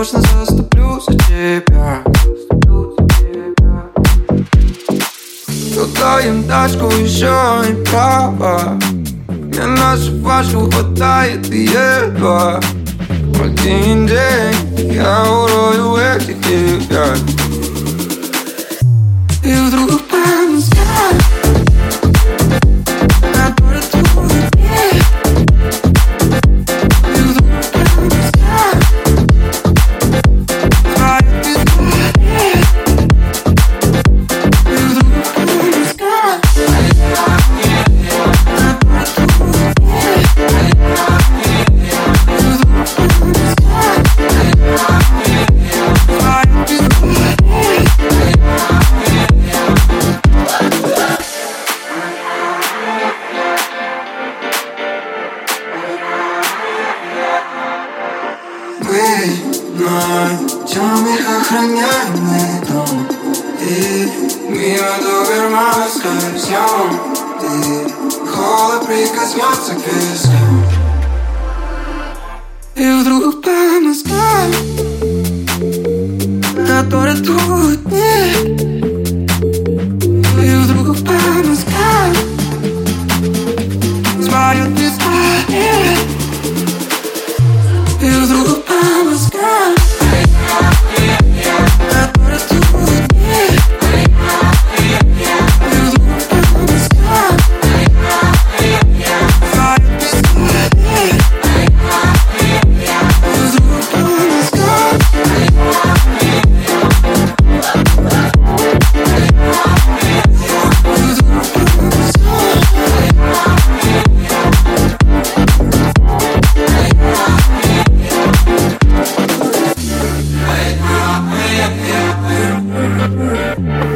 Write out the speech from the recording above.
Возможно, заступлю за тебя. Туда им дашку еще и право Мне нашу вашу хватает едва Один день я урою этих тебя Мы ночами охраняемый дом И мимо добермана скользем И холод прикоснется к вискам. И вдруг по мозгам